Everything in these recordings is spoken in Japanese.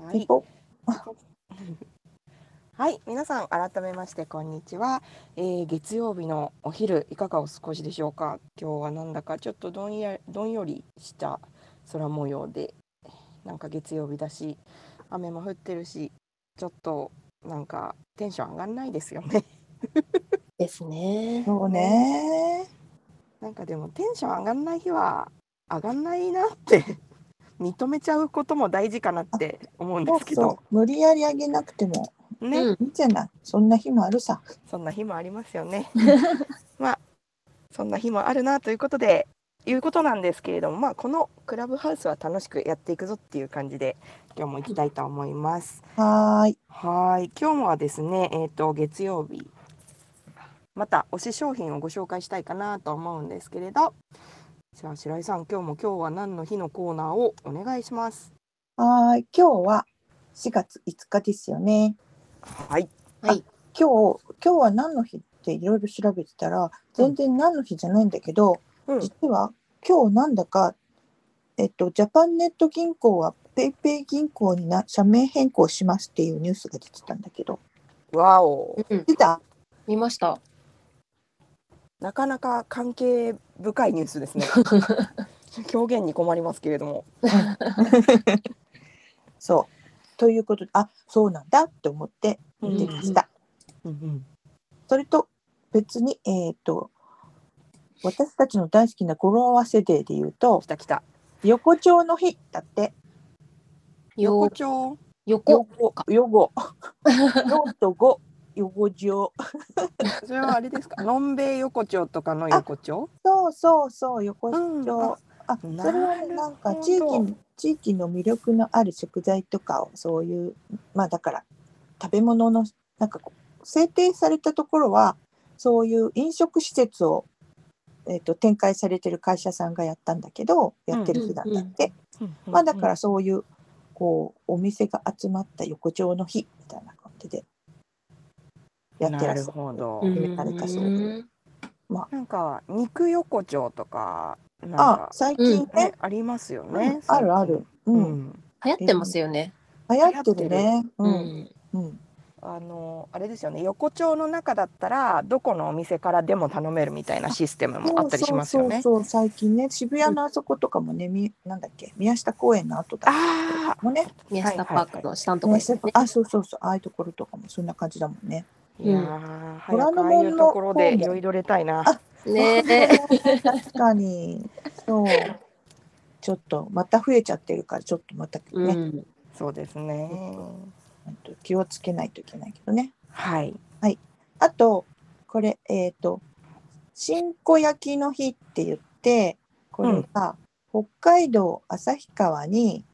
はい。はい、皆さん改めましてこんにちは、えー、月曜日のお昼いかがお過ごしでしょうか？今日はなんだかちょっとどんやどんよりした空模様で、なんか月曜日だし、雨も降ってるし、ちょっとなんかテンション上がんないですよね。ですね。そうね。なんかでもテンション上がんない日は上がんないなって認めちゃうことも大事かなって思うんですけど。そうそう。無理やり上げなくても。ね、いいん。じゃな。いそんな日もあるさ。そんな日もありますよね。まあそんな日もあるなということでいうことなんですけれども、まあ、このクラブハウスは楽しくやっていくぞっていう感じで今日も行きたいと思います。はい。はい。今日もはですね、えーと、月曜日。また推し商品をご紹介したいかなと思うんですけれどじゃあ白井さん今日も今日は何の日のコーナーをお願いします。はい今日は4月5日ですよね。はい。はい。今日今日は何の日っていろいろ調べてたら全然何の日じゃないんだけど、うん、実は今日なんだかえっとジャパンネット銀行はペイペイ銀行にな社名変更しますっていうニュースが出てたんだけど。わお。出た？見ました。なかなか関係深いニュースですね。表現に困りますけれども。そう。ということで、あそうなんだって思って見てました。うんうん、それと別に、えっ、ー、と、私たちの大好きな語呂合わせデーで言うと、来た来た。横丁の日だって。横丁？横。横。横。4と5。横丁。それはあれですか？のんべい横丁とかの横丁？そうそうそう、横丁。うん、あ、あそれはね、なんか地域地域の魅力のある食材とかをそういうまあだから食べ物のなんか制定されたところはそういう飲食施設を、えーと、展開されてる会社さんがやったんだけどやってる日なんだって、まあだからそういうこうお店が集まった横丁の日みたいな感じでやってらっしゃる。決められたそうで。まあ、なんか肉横丁とかあ、最近ね、ありますよね。あるある。うん。流行ってますよね。流行ってるね。うん。うん。あのあれですよね横丁の中だったらどこのお店からでも頼めるみたいなシステムもあったりしますよね。そう最近ね渋谷のあそことかもね、みなんだっけ？宮下公園の後だあもね宮下パークの下のところ、ね、あそうそうそうああいうところとかもそんな感じだもんね。いやー、早くああいうところでいろいろ入れたいな。ね確かに。そう。ちょっとまた増えちゃってるからちょっとまたね、うん、そうですね。気をつけないといけないけどね。はい。はい。あとこれえっ、ー、と新子焼きの日って言ってこれが、北海道旭川に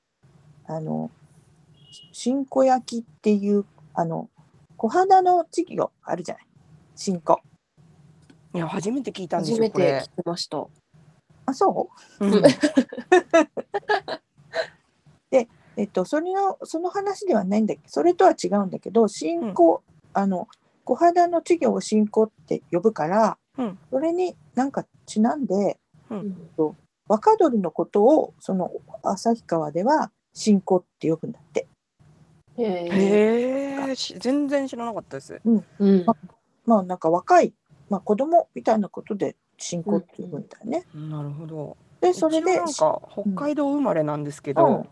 あの新子焼きっていうあの小肌の稚魚あるじゃない？新子。いや初めて聞いたんですよ初めて聞きました。あそう、うん、で、えっと、それのその話ではないんだけどそれとは違うんだけど信仰、うん、あの小肌の稚魚を信仰って呼ぶから、うん、それになんかちなんで、うん、と若鳥のことをその旭川では信仰って呼ぶんだって。へえ全然知らなかったです。うんうんままあなんか若い、まあ、子供みたいなことで信仰って呼ぶんだよね。うん、なるほど。でそれでなんか北海道生まれなんですけど、うん、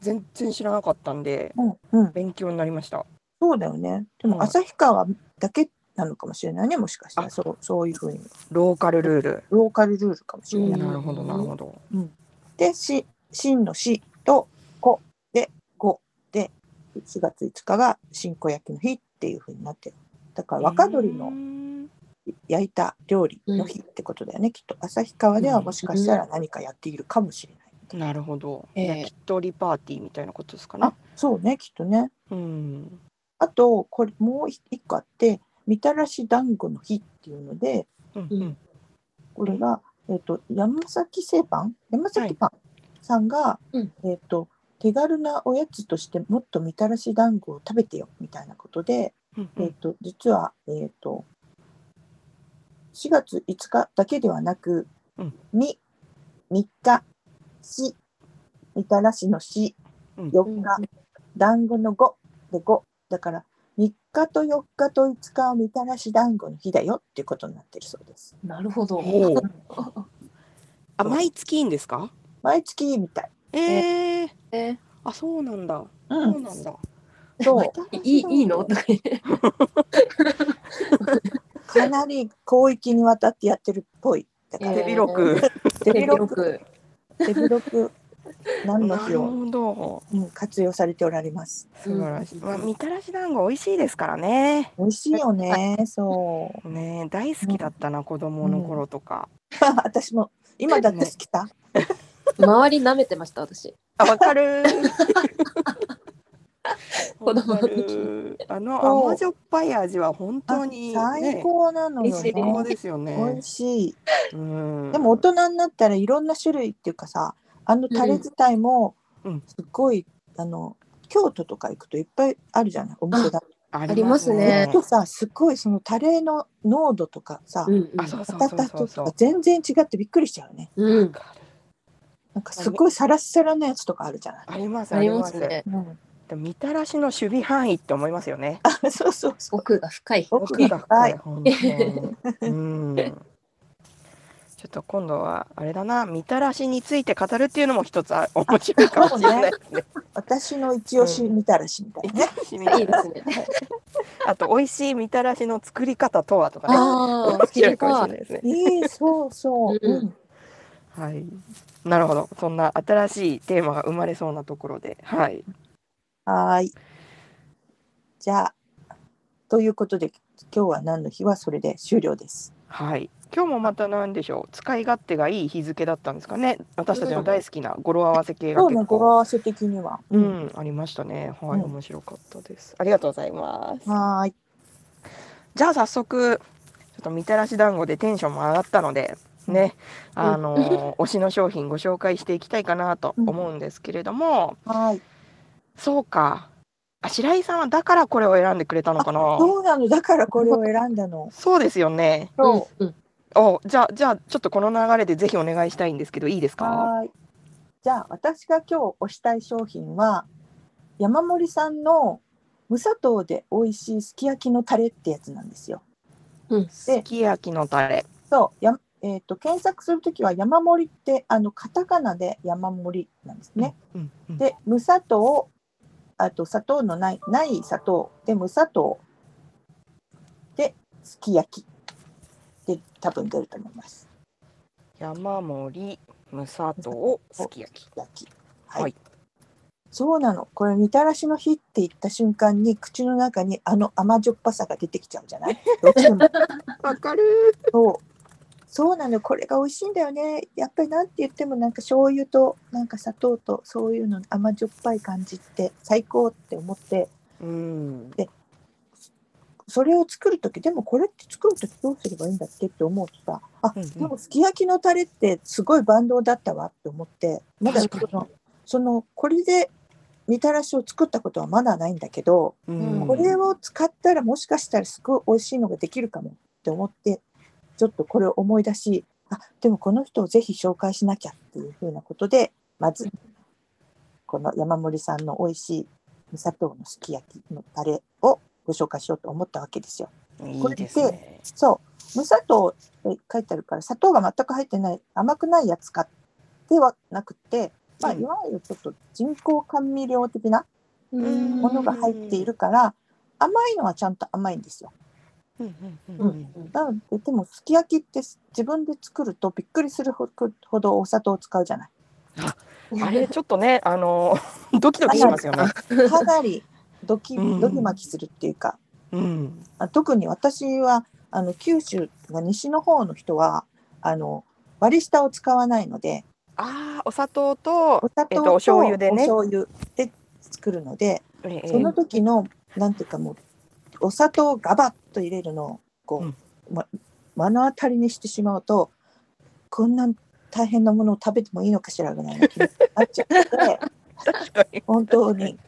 全然知らなかったんで、うんうん、勉強になりました。そうだよね。でも旭川だけなのかもしれないねもしかしたらそうそういうふうに。ローカルルール。ローカルルールかもしれない。なるほどなるほど。うん、でし真の死と子で五で4月5日が新子焼きの日っていうふうになってる。だから若鳥の焼いた料理の日ってことだよね、うん、きっと。旭川ではもしかしたら何かやっているかもしれない。うん、な。るほど、えー、焼き鳥パーティーみたいなことですかね。そうねきっとね。うん、あとこれもう一個あってみたらし団子の日っていうので、うんうん、これが、えーと、山崎製パン？山崎パンさんが、はい、えーと、手軽なおやつとしてもっとみたらし団子を食べてよみたいなことで、うんうん、えーと、実は、えー、と4月5日だけではなく、うん、2、3日、4、みたらしの4、4日、団子の5で5だから3日と4日と5日はみたらし団子の日だよっていうことになってるそうです。なるほど。あ毎月いいんですか？毎月みたい。えー、えあそうなんだ、うそうんなんだ。そう。いいいいの？と かなり広域にわたってやってるっぽい。だから手広く、手手広く。手広く何のなる日を、ほど。うん、活用されておられます。素晴らしい、うんまあ、みたらし団子美味しいですからね。美味しいよね。そう。ね大好きだったな、子供の頃とか、私も今だって好きだ。周り舐めてました私。あわかる 子供の時るあの甘じょっぱい味は本当に、ね、最高なのよ美味しい最高ね。ですよ美ね味しい。うんでも大人になったらいろんな種類っていうかさ、あのタレ自体もうんすごい、あの京都とか行くといっぱいあるじゃない？お店だ。ありますねとさすごいそのタレの濃度とかさ、うんうとか全然違ってびっくりしちゃうね。うん。なんかすごいサラッサラのやつとかあるじゃない？ありますありますますね。うん、みたらしの守備範囲って思いますよねあそうそうそう。奥が深い。奥が深い。本当にうんちょっと今度はあれだなみたらしについて語るっていうのも一つあ面白いかもしれないですね。私の一押しみたらしみたいなね。いいですね。あと美味しいみたらしの作り方とはとかね。ああ、面白いかもし。れないですね。いいそうそう。うんうんはい。なるほど。そんな新しいテーマが生まれそうなところで、はい。はーい。じゃあということで今日は何の日はそれで終了です。はい。今日もまた何でしょう。使い勝手がいい日付だったんですかね。私たちの大好きな語呂合わせ系が結構、語呂合わせ的には。う。ん、ありましたね。はい、うん面白かったです。ありがとうございます。はーい。じゃあ早速ちょっとみたらし団子でテンションも上がったのでね、あの 推しの商品ご紹介していきたいかなと思うんですけれども、はーい。そうかあ白井さんはだからこれを選んでくれたのかな？そうなのだからこれを選んだの。そうですよねそう。うん。おじゃあじゃあちょっとこの流れでぜひお願いしたいんですけどいいですか？はーい。じゃあ私が今日推したい商品は山森さんの無砂糖で美味しいすき焼きのタレってやつなんですよ。すき焼きのタレそうやえっ、と検索するときは山盛りってあのカタカナで山盛りなんですね。うんうんで無砂糖あと砂糖のないない砂糖で無砂糖ですき焼きで多分出ると思います。山盛り無砂糖すき焼き焼き。はい。はいそうなの。これみたらしの日って言った瞬間に口の中にあの甘じょっぱさが出てきちゃうじゃない？わかるそう。そうなの。これが美味しいんだよね。やっぱりなんて言ってもなんか醤油となんか砂糖とそういうの甘じょっぱい感じって最高って思って。うんそれを作る時でもこれって作る時どうすればいいんだっけって思うとさあ、うんうんでもすき焼きのタレってすごい万能だったわって思ってまだそのそのこれでみたらしを作ったことはまだないんだけど、うんこれを使ったらもしかしたらすごい美味しいのができるかもって思ってちょっとこれを思い出しあでもこの人をぜひ紹介しなきゃっていうふうなことでまずこの山森さんの美味しい味砂糖のすき焼きのタレをご紹介しようと思ったわけですよ。いいですねそう無砂糖って書いてあるから砂糖が全く入ってない甘くないやつかではなくて、まあ、うんいわゆるちょっと人工甘味料的なうんものが入っているから甘いのはちゃんと甘いんですよ。うんうんうんうん。なのでもすき焼きって自分で作るとびっくりするほどお砂糖を使うじゃない。あれちょっとねあのドキドキしますよね。かなりドキドキマキするっていうか、うん。特に私はあの九州が西の方の人はあの割り下を使わないのでああお砂糖とお砂糖とえっとお醤油でね醤油で作るので、ええその時のなん。ていうかもうお砂糖をガバッと入れるのをこう、うん。ま、目の当たりにしてしまうとこんな大変なものを食べてもいいのかしらぐらいの気になっちゃって本当に。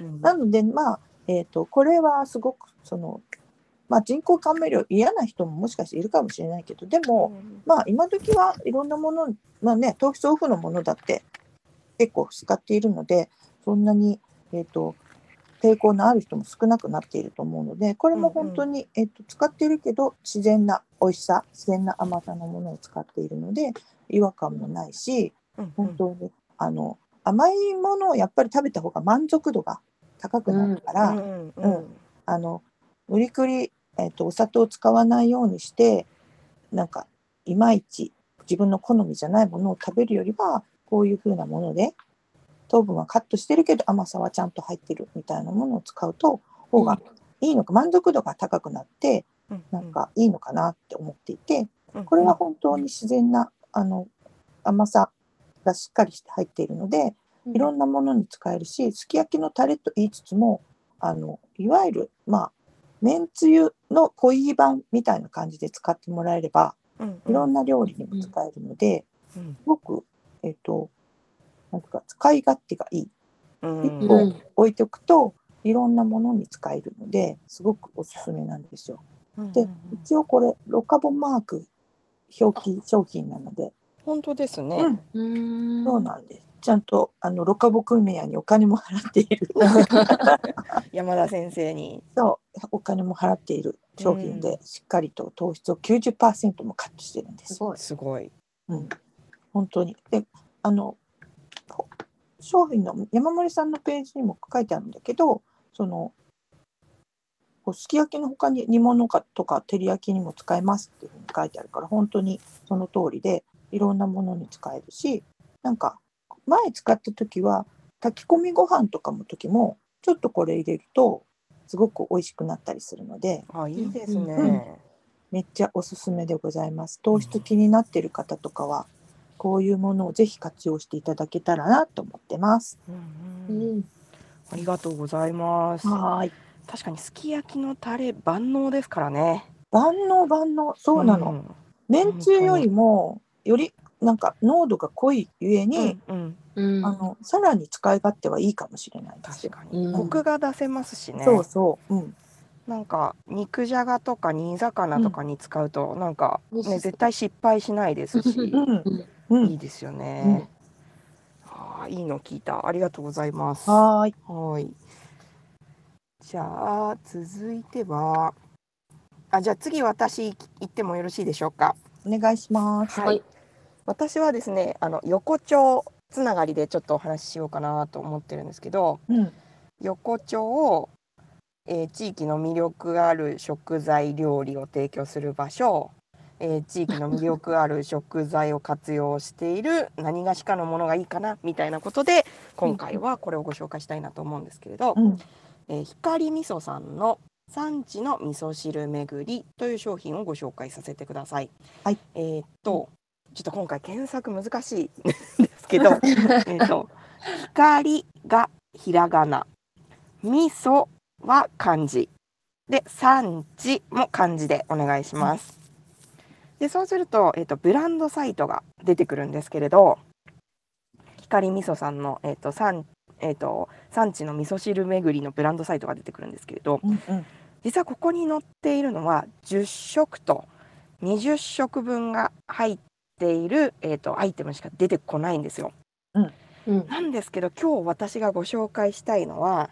うん。なのでまあ、えー、とこれはすごくその、まあ、人工甘味料嫌な人ももしかしているかもしれないけどでも、まあ今時はいろんなものまあね糖質オフのものだって結構使っているのでそんなに、えー、と抵抗のある人も少なくなっていると思うのでこれも本当に、えっと、使っているけど自然な美味しさ自然な甘さのものを使っているので違和感もないしうん本当にあの甘いものをやっぱり食べた方が満足度が高くなるから、うんうんうんあの無理くり、えっとお砂糖を使わないようにしてなんかいまいち自分の好みじゃないものを食べるよりはこういう風なもので糖分はカットしてるけど甘さはちゃんと入ってるみたいなものを使うと方がいいのか、満足度が高くなってうんなんかいいのかなって思っていてうん。これは本当に自然なあの甘さがしっかりして入っているのでいろんなものに使えるしすき焼きのタレと言いつつもあのいわゆるまあめんつゆの濃い版みたいな感じで使ってもらえればうん。いろんな料理にも使えるので、うん。すごくえっ、となんか使い勝手がいいうん一個置いておくといろんなものに使えるのですごくおすすめなんですよ。で一応これロカボマーク表記商品なので、本当ですね。うん、うんそうなんです。ちゃんとあのロカボ組合にお金も払っている。山田先生に。そうお金も払っている商品で、しっかりと糖質を90%もカットしてるんです。すごい。すごい。うん、本当に。で、あのほ商品の山森さんのページにも書いてあるんだけど、そのこうすき焼きの他に煮物かとか照り焼きにも使えますっていうふうに書いてあるから本当にその通りでいろんなものに使えるしなんか前使った時は炊き込みご飯とかの時もちょっとこれ入れるとすごく美味しくなったりするのであ、いいですね。うんめっちゃおすすめでございます。糖質気になってる方とかはこういうものをぜひ活用していただけたらなと思ってます。うんうんうん。ありがとうございます。はい。確かにすき焼きのタレ万能ですからね。万能万能そうなの。んめんつゆよりもよりなんか濃度が濃いゆえに、うんうん、うんあのさらに使い勝手はいいかもしれない。確かに、うんコクが出せますしね。そうそう。うん。なんか肉じゃがとか煮魚とかに使うと、なんかうんね絶対失敗しないですし、うん。うん。いいですよね。ああいいの聞いた。ありがとうございます。はーい。はい。じゃあ続いては、あじゃあ次私行ってもよろしいでしょうか？お願いします。はい。私はですね、あの横丁つながりでちょっとお話ししようかなと思ってるんですけど、うん。横丁を、えー地域の魅力がある食材料理を提供する場所、えー地域の魅力ある食材を活用している何がしかのものがいいかなみたいなことで今回はこれをご紹介したいなと思うんですけれど、うん。えー光味噌さんの産地の味噌汁巡りという商品をご紹介させてください。はい。えーっとちょっと今回検索難しいんですけど、えーっと光がひらがな、味噌は漢字で産地も漢字でお願いします。でそうするとえーっとブランドサイトが出てくるんですけれど、光味噌さんのえーっと産えー、と産地の味噌汁巡りのブランドサイトが出てくるんですけれどうん。うん。実はここに載っているのは10食と20食分が入っている、えー、とアイテムしか出てこないんですよ。うん。なんですけど今日私がご紹介したいのは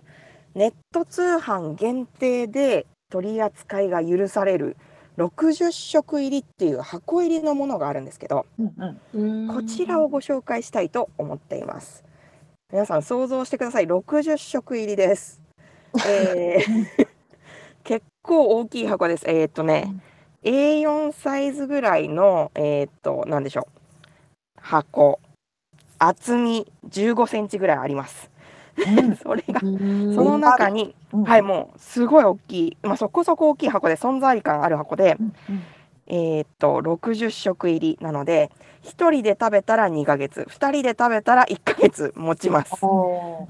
ネット通販限定で取り扱いが許される60食入りっていう箱入りのものがあるんですけどうん。うん。こちらをご紹介したいと思っています。皆さん想像してください。60食入りです。えー 結構大きい箱です。えーっとね、A4 サイズぐらいの、えーっと、なんでしょう。箱。厚み15センチぐらいあります。うん。それが、うん。その中に、うん。はい、もうすごい大きい、まあ、そこそこ大きい箱で存在感ある箱で。えーっと60食入りなので1人で食べたら2ヶ月2人で食べたら1ヶ月持ちます。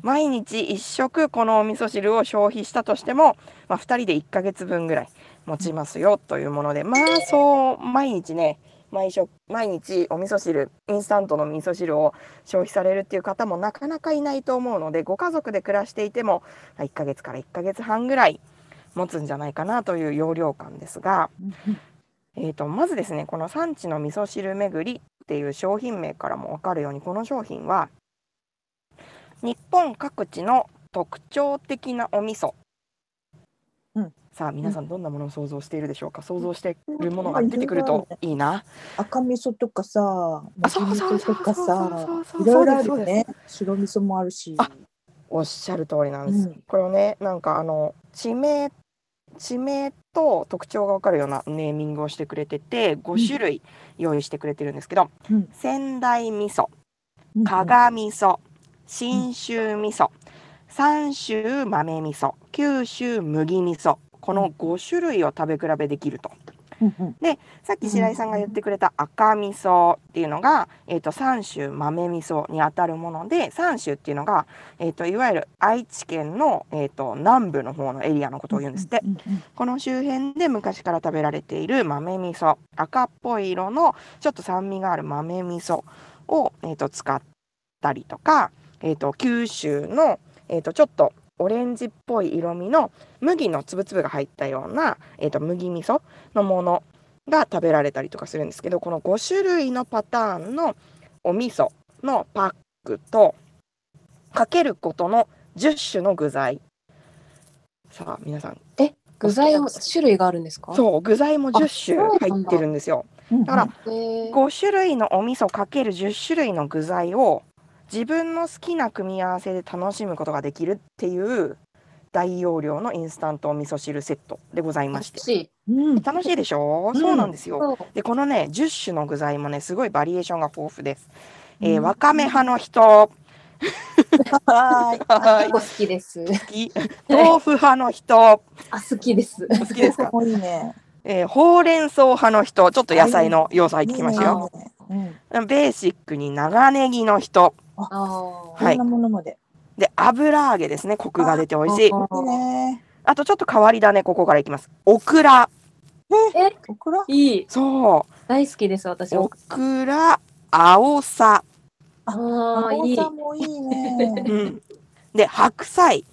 毎日1食このお味噌汁を消費したとしても、まあ、2人で1ヶ月分ぐらい持ちますよというものでまあそう毎日ね毎食毎日お味噌汁インスタントの味噌汁を消費されるっていう方もなかなかいないと思うのでご家族で暮らしていてもまあ1ヶ月から1ヶ月半ぐらい持つんじゃないかなという容量感ですがうん。えー、とまずですねこの産地の味噌汁巡りっていう商品名からも分かるようにこの商品は日本各地の特徴的なお味噌、うんさあ皆さんどんなものを想像しているでしょうか？想像しているものが出てくるといいな、赤味噌とかさ、あ麦味噌とかそうそうそうさそうそう、いろいろあるよね。白味噌もあるし。あおっしゃる通りなんです、うん。これをねなんかあの地名地名と特徴がわかるようなネーミングをしてくれてて5種類用意してくれてるんですけど、うん。仙台味噌うん。加賀味噌信州味噌三州豆味噌九州麦味噌この5種類を食べ比べできると。うんうんさっき白井さんが言ってくれた赤味噌っていうのが、えー、と三州豆味噌にあたるもので三州っていうのが、えー、といわゆる愛知県の、えー、と南部の方のエリアのことを言うんですって。この周辺で昔から食べられている豆味噌赤っぽい色のちょっと酸味がある豆味噌を、えー、と使ったりとか、えー、と九州の、えー、とちょっとオレンジっぽい色味の麦のつぶつぶが入ったような、えー、と麦味噌のものが食べられたりとかするんですけどこの5種類のパターンのお味噌のパックとかけることの10種の具材。さあ皆さんえ、具材も種類があるんですか？う。そう具材も10そうなんだ。種入ってるんですよ。うんだからえー、5種類のお味噌かける10種類の具材を自分の好きな組み合わせで楽しむことができるっていう大容量のインスタントお味噌汁セットでございまして欲しい。うん楽しいでしょ、うんそうなんですよ。でこのね10種の具材もねすごいバリエーションが豊富です、えーうんわかめ派の人はーい。は結構好きです。い好き豆腐派の人あ、好きです。好きですか、いいね。えーほうれん草派の人ちょっと野菜の要素入ってきますよ、いいね。うん。ベーシックに長ネギの人ああ。はいこんなものまで？で油揚げですねコクが出て美味しい。あとちょっと変わり種ここからいきますオクラえ、オクラ？いい。そ大好きです、私うオは。クラ青さ、ああ、いい。青さもいいね。うん、で白菜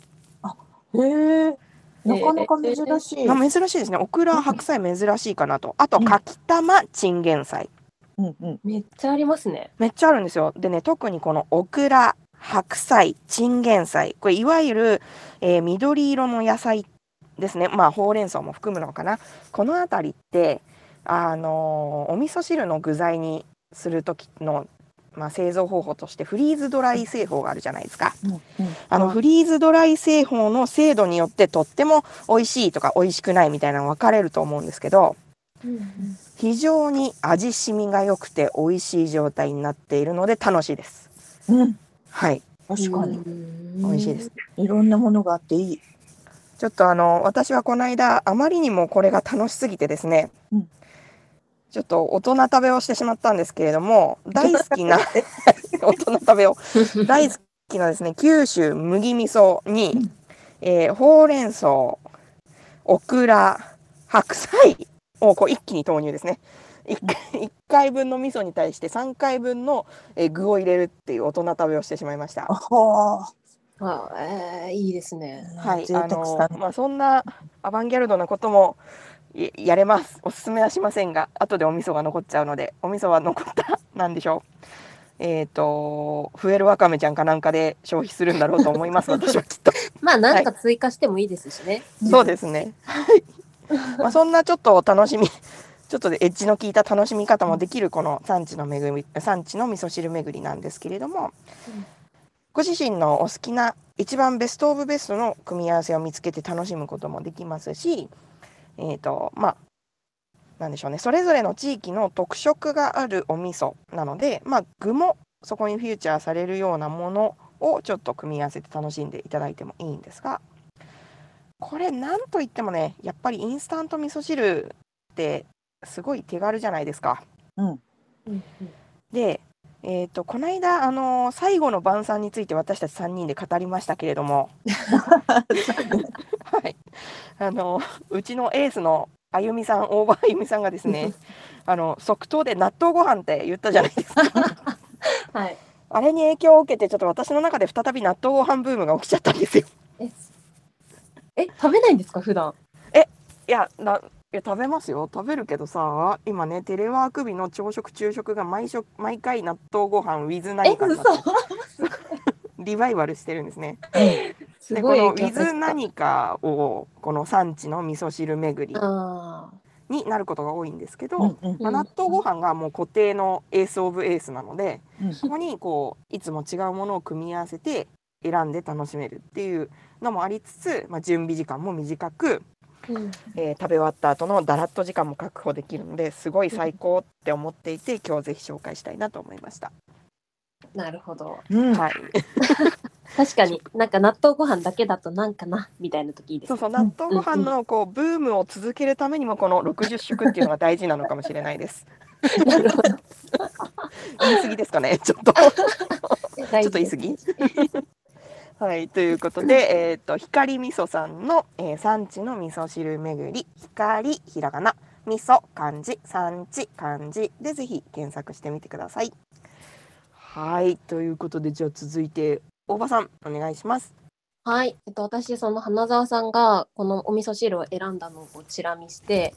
へえ。なかなか珍しい。まあ珍しいですねオクラ白菜珍しいかなとあとうんかきたまチンゲン菜うんうん。めっちゃありますね。めっちゃあるんですよでね特にこのオクラ白菜チンゲン菜これいわゆる、えー緑色の野菜ですねまあほうれん草も含むのかなこの辺りってあのーお味噌汁の具材にする時の、まあ、製造方法としてフリーズドライ製法があるじゃないですかうんうん。あのフリーズドライ製法の精度によってとっても美味しいとか美味しくないみたいなの分かれると思うんですけど非常に味しみが良くて美味しい状態になっているので楽しいですうん。はい確かに。美味しいです。いろんなものがあっていい。ちょっとあの私はこの間あまりにもこれが楽しすぎてですね、うんちょっと大人食べをしてしまったんですけれども大好きな 大人食べを大好きなですね九州麦味噌に、えーほうれん草オクラ白菜をこう一気に投入ですね 1, 回分の味噌に対して3回分の、えー具を入れるっていう大人食べをしてしまいました。はあ、えー、いいですね。あ。はい、贅あのまあそんなアバンギャルドなこともいやれます。おすすめはしませんが、後でお味噌が残っちゃうので、お味噌は残ったなんでしょう。えっ、と増えるわかめちゃんかなんかで消費するんだろうと思います。私はきっと。まあ、なんか追加してもいいですしね。そうですね。はい。まあそんなちょっと楽しみ。ちょっとエッジの効いた楽しみ方もできるこの産地の恵み産地の味噌汁巡りなんですけれども、ご自身のお好きな一番ベストオブベストの組み合わせを見つけて楽しむこともできますしえっ、とまあなんでしょうねそれぞれの地域の特色があるお味噌なのでまあ具もそこにフューチャーされるようなものをちょっと組み合わせて楽しんでいただいてもいいんですがこれなんといってもねやっぱりインスタント味噌汁ってすごい手軽じゃないですか。うん。うんで、えー、とこの間、あのー最後の晩餐について私たち3人で語りましたけれども、はいあのーうちのエースのあゆみさん大場あゆみさんがですね あの即答で納豆ご飯って言ったじゃないですか はい。あれに影響を受けてちょっと私の中で再び納豆ご飯ブームが起きちゃったんですよ。え、え食べないんですか、普段。いやないや食べますよ。食べるけどさ今ねテレワーク日の朝食昼食が毎食毎回納豆ご飯 with え、何かになって嘘。リバイバルしてるんですね。でこのウィズ何かをこの産地の味噌汁巡りあになることが多いんですけど、うんうんまあ、納豆ご飯がもう固定のエースオブエースなので、うん。ここにこういつも違うものを組み合わせて選んで楽しめるっていうのもありつつ、まあ、準備時間も短く、ーうんえー食べ終わった後のだらっと時間も確保できるのですごい最高って思っていて今日ぜひ紹介したいなと思いました。なるほど。うんはい、確かになんか納豆ご飯だけだとなんかなみたいな時いいですね。そうそう納豆ご飯のこうブームを続けるためにもこの60食っていうのが大事なのかもしれないです。なるほど。言い過ぎですかねちょっと。ちょっと言い過ぎ？はい、ということで、えっ、と、光味噌さんの、えー産地の味噌汁巡り、光ひらがな、味噌漢字、産地漢字でぜひ検索してみてください。はい、ということで、じゃあ続いて、大場さん、お願いします。はい、えっと、私その花澤さんがこのお味噌汁を選んだのをチラ見して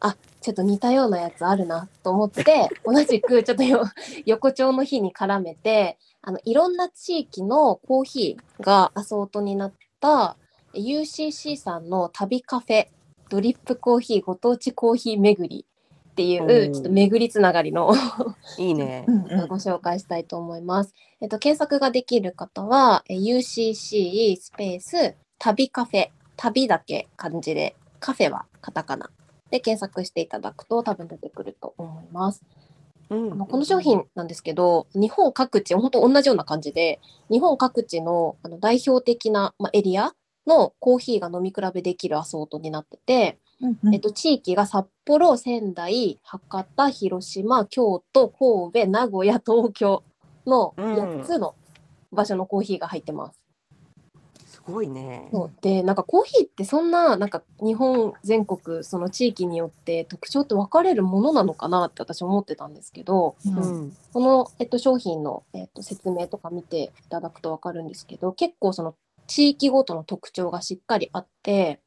あちょっと似たようなやつあるなと思って 同じくちょっとよ横丁の日に絡めてあのいろんな地域のコーヒーがアソートになった UCC さんの旅カフェドリップコーヒーご当地コーヒー巡りっていうちょっと巡りつながりの いいね ご紹介したいと思います。えっと、検索ができる方は、え UCC スペース旅カフェ、旅だけ漢字で、カフェはカタカナで検索していただくと多分出てくると思います。うん。あのこの商品なんですけど、日本各地、本当同じような感じで、日本各地のあの代表的な、まあ、エリアのコーヒーが飲み比べできるアソートになってて、うんうん。えっと、地域が札幌、仙台、博多、広島、京都、神戸、名古屋、東京のうん。4つの場所のコーヒーが入ってます。すごいね。そうでなんかコーヒーってそんななんか日本全国その地域によって特徴って分かれるものなのかなって私思ってたんですけどうんうん。この、えっと、商品の、えっと、説明とか見ていただくと分かるんですけど結構その地域ごとの特徴がしっかりあって、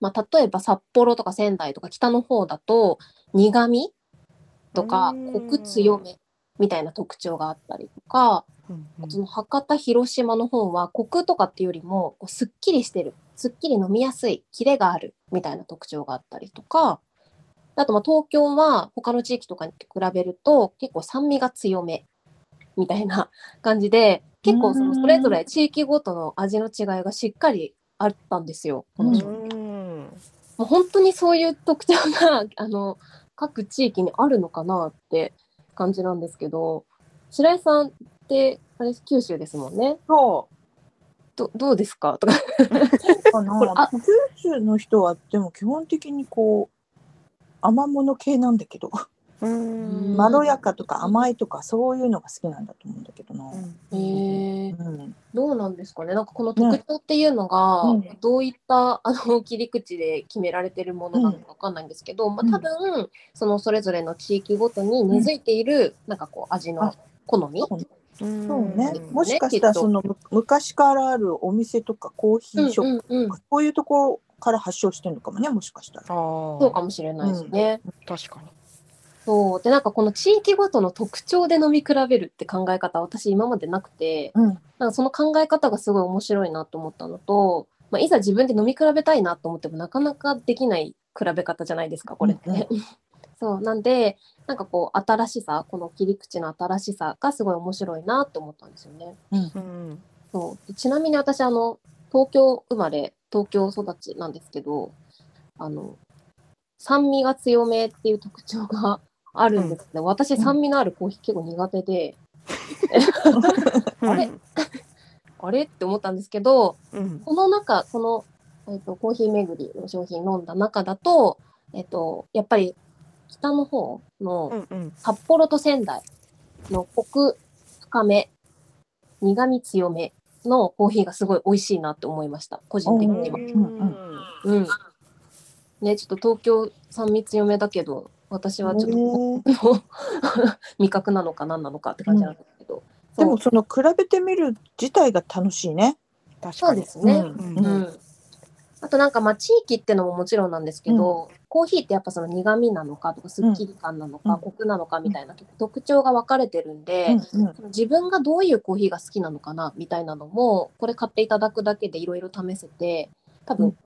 まあ、例えば札幌とか仙台とか北の方だと苦味とかうんコク強めみたいな特徴があったりとかうんその博多広島の方はコクとかっていうよりもこうすっきりしてる。すっきり飲みやすいキレがあるみたいな特徴があったりとか。あとまあ東京は他の地域とかに比べると結構酸味が強めみたいな感じで結構そのそれぞれ地域ごとの味の違いがしっかりあったんですよこの商品うん。もう本当にそういう特徴があの各地域にあるのかなって感じなんですけど白井さんってあれ九州ですもんね。そどどうですか？とか。あ九州の人はでも基本的にこう甘物系なんだけど。うん。まろやかとか甘いとかそういうのが好きなんだと思うんだけどな。えー、うん。どうなんですかね？なんかこの特徴っていうのが、うん。どういったあの切り口で決められてるものなのかわかんないんですけど、まあ、多分そのそれぞれの地域ごとに根付いている、なんかこう味のあ好み、そうね。うん。もしかしたらそのむ昔からあるお店とかコーヒーショップうんうんうん。とか、こういうところから発祥してるのかもねもしかしたら。そうかもしれないですね。確かに。そう。でなんかこの地域ごとの特徴で飲み比べるって考え方私今までなくてうん。なんかその考え方がすごい面白いなと思ったのと、まあ、いざ自分で飲み比べたいなと思ってもなかなかできない比べ方じゃないですかこれって。うんそう。なんでなんかこう新しさこの切り口の新しさがすごい面白いなと思ったんですよね。うん。そう。でちなみに私あの東京生まれ東京育ちなんですけどあの酸味が強めっていう特徴があるんですけど、私酸味のあるコーヒー結構苦手で、あれ？あれ？って思ったんですけどうん。この中この、えっとコーヒー巡りの商品飲んだ中だと、えっとやっぱり北の方のうん。うん。札幌と仙台のコク深め苦味強めのコーヒーがすごい美味しいなって思いました個人的には。うんうん。ねちょっと東京酸味強めだけど私はちょっと、味覚なのか何なのかって感じなんですけど、でもその比べてみる自体が楽しいね。確かにそうで。すね。うんうんあとなんかまあ地域ってのももちろんなんですけど、コーヒーってやっぱその苦味なのかとかすっきり感なのか、うん。コクなのかみたいな特徴が分かれてるんで、うんうん。その自分がどういうコーヒーが好きなのかなみたいなのもこれ買っていただくだけでいろいろ試せて多分、うん。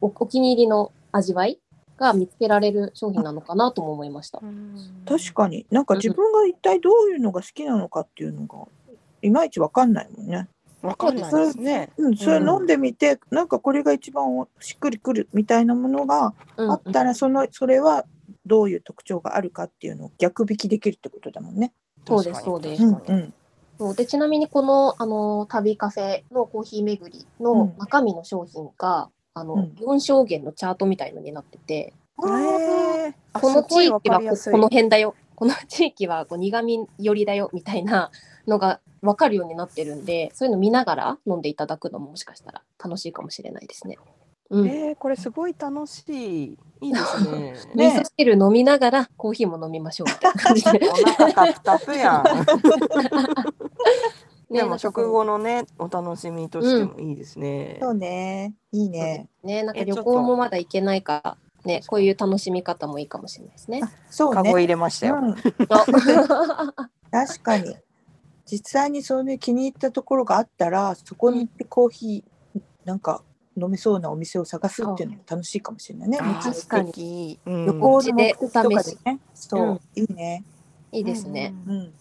おお気に入りの味わいが見つけられる商品なのかなとも思いました。確かに。なんか自分が一体どういうのが好きなのかっていうのがいまいちわかんないもんね。わかんないですね。うん、それ飲んでみて、なんかこれが一番しっくりくるみたいなものがうん。あったら、そのそれはどういう特徴があるかっていうのを逆引きできるってことだもんね。そうですそうです。うんうん。そう。でちなみにこのあの旅カフェのコーヒー巡りの中身の商品が、あのうん。4証言のチャートみたいのになってて、この地域はこの辺だよ。この地域はこう苦味寄りだよみたいなのが分かるようになってるんでそういうの見ながら飲んでいただくのももしかしたら楽しいかもしれないですね。うんえー、これすごい楽しい。いいです ね。味噌汁飲みながらコーヒーも飲みましょうみたいな感じで。お腹タプタプやん。でもね食後のねお楽しみとしてもいいですね。そうね、いいね。ねなんか旅行もまだ行けないからねこういう楽しみ方もいいかもしれないですね。あそうね。カゴ入れましたよ。うん、あ 確かに。実際にそういう気に入ったところがあったら、そこに行ってコーヒーなんか飲めそうなお店を探すっていうのも楽しいかもしれないね。確かにうん旅行の目的とかでね。そう、うんいいね。いいですね。うんうん。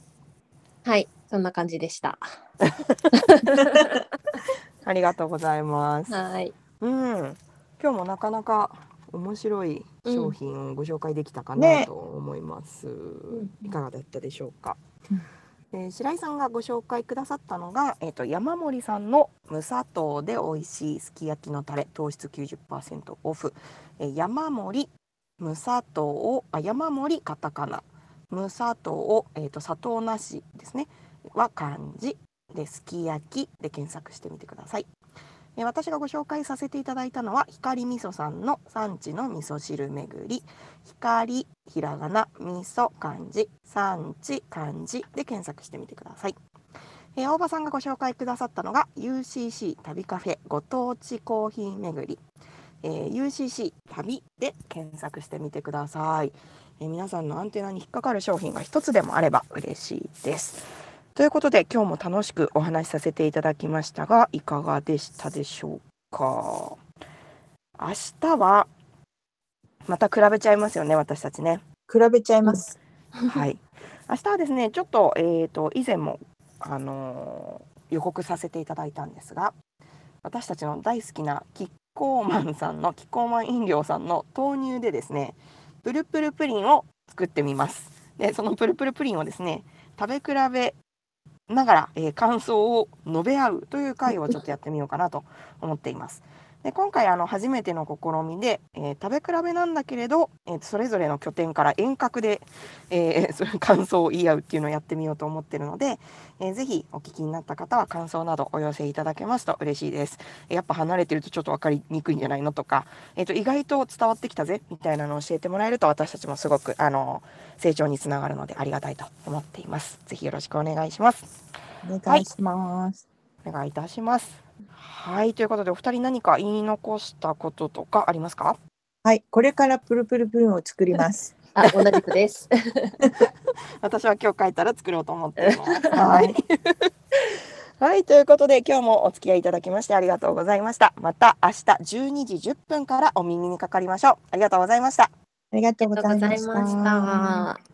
はいそんな感じでした。ありがとうございます。はい。うん。今日もなかなか面白い商品をご紹介できたかなねと思います。んいかがだったでしょうか？白井さんがご紹介くださったのが、えー、と山森さんの無砂糖で美味しいすき焼きのタレ糖質90%オフ、えー山森無砂糖をあ山森カタカナ。無砂糖をえっ、と砂糖なしですね。は漢字。ですき焼きで検索してみてください。え私がご紹介させていただいたのは光味噌さんの産地の味噌汁巡り光ひらがな味噌漢字産地漢字で検索してみてください。えー大場さんがご紹介くださったのが UCC 旅カフェご当地コーヒー巡り、えー UCC 旅で検索してみてください、えー皆さんのアンテナに引っかかる商品が一つでもあれば嬉しいです。ということで今日も楽しくお話しさせていただきましたがいかがでしたでしょうか明日はまた比べちゃいますよね私たちね。比べちゃいます。はい。明日はですね、ちょっと、えっ、と、以前も、あのー予告させていただいたんですが、私たちの大好きなキッコーマンさんの、キッコーマン飲料さんの豆乳でですね、プルプルプリンを作ってみます。で、そのプルプルプリンをですね、食べ比べながら、えー感想を述べ合うという会をちょっとやってみようかなと思っています。で今回あの初めての試みで、えー食べ比べなんだけれど、えーそれぞれの拠点から遠隔でえー、そういう感想を言い合うっていうのをやってみようと思ってるので、えーぜひお聞きになった方は感想などお寄せいただけますと嬉しいです。えーやっぱ離れてるとちょっと分かりにくいんじゃないのとか、えー、と意外と伝わってきたぜみたいなのを教えてもらえると私たちもすごくあの成長につながるのでありがたいと思っています。ぜひよろしくお願いします。お願いします。お願いいたします。はい、ということでお二人何か言い残したこととかありますか？はい、これからプルプルプルンを作ります。あ同じくです。私は今日帰ったら作ろうと思っています。はい。はい、ということで今日もお付き合いいただきましてありがとうございました。また明日12時10分からお耳にかかりましょう。ありがとうございました。ありがとうございました。